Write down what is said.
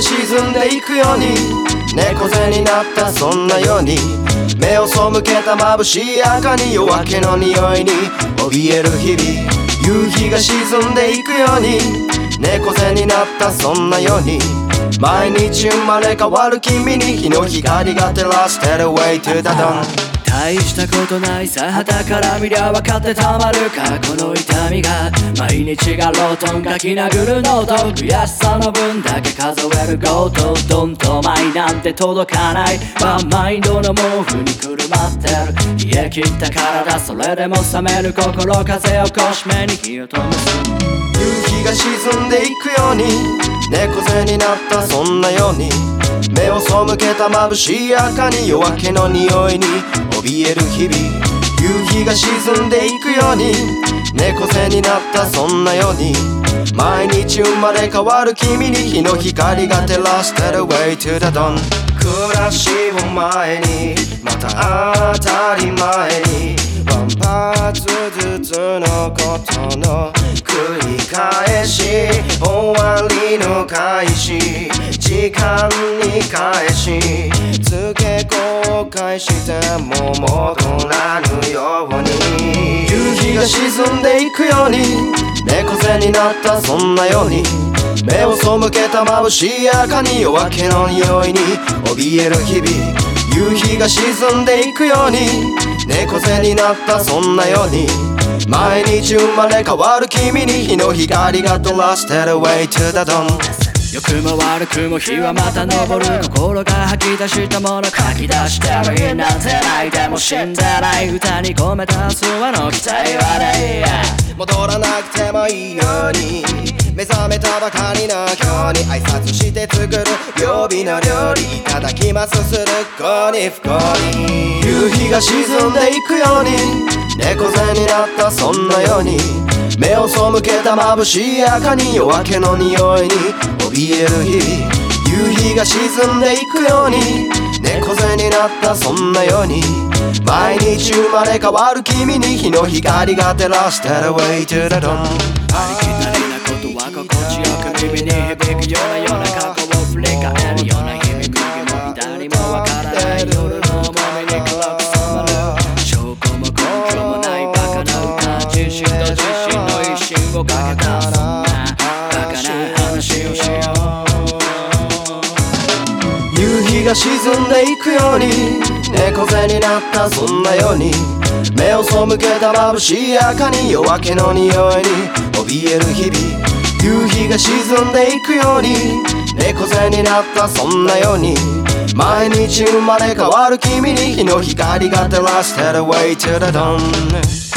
沈んでいくように。猫背になったそんなように。目を背けた眩しい赤に夜明けの匂いに。怯える日々。夕日が沈んでいくように。猫背になったそんなように。毎日生まれ変わる君に日の光が照らしてる。Way to the dawn 大したことないさ旗から見りゃ分かってたまるかこの痛みが毎日がロートン書き殴るノート悔しさの分だけ数えるゴートドンと前なんて届かない。ワンマインドの毛布にくるまってる冷え切った体それでも冷める心風をこしめに火を灯す夕日が沈んでいくように猫背になったそんなように。目を背けた眩しい赤に夜明けの匂いに怯える日々夕日が沈んでいくように猫背になったそんなように毎日生まれ変わる君に日の光が照らしてる。Way to the dawn 暮らしを前にまた当たり前にンパーツずつのことの繰り返し終わりの開始時間に返しつけ後悔しても戻らぬように夕日が沈んでいくように猫背になったそんなように目を背けた眩しい赤に夜明けの匂いに怯える日々夕日が沈んでいくように猫背になったそんなように毎日生まれ変わる君に日の光が照らしてる。Way to the dawn. 良くも悪くも日はまた昇る。心が吐き出したもの書き出してるなんてないでも死んでない。歌に込めた明日はの期待はね戻らなくてもいいように目覚めたばかりの今日に挨拶して作る曜日の料理いただきます。する子に不幸に。夕日が沈んでいくように猫背になったそんなように。目を背けた眩しい赤に夜明けの匂いに怯える日。々夕日が沈んでいくように猫背になったそんなように。毎日生まれ変わる君に日の光が照らしてる。Way to the dawn く耳に響くようなような過去を振り返るような日々右も左もわからない夜の重みに黒く染まる証拠も根拠もないバカな歌自信と自信の一心をかけたそんなバカな話をしよう夕日が沈んでいくように猫背になったそんなように目を背けた眩しい赤に夜明けの匂いに怯える日々。夕日が沈んでいくように。猫背になったそんなように。毎日生まれ変わる君に日の光が照らしてる。Way to the dawn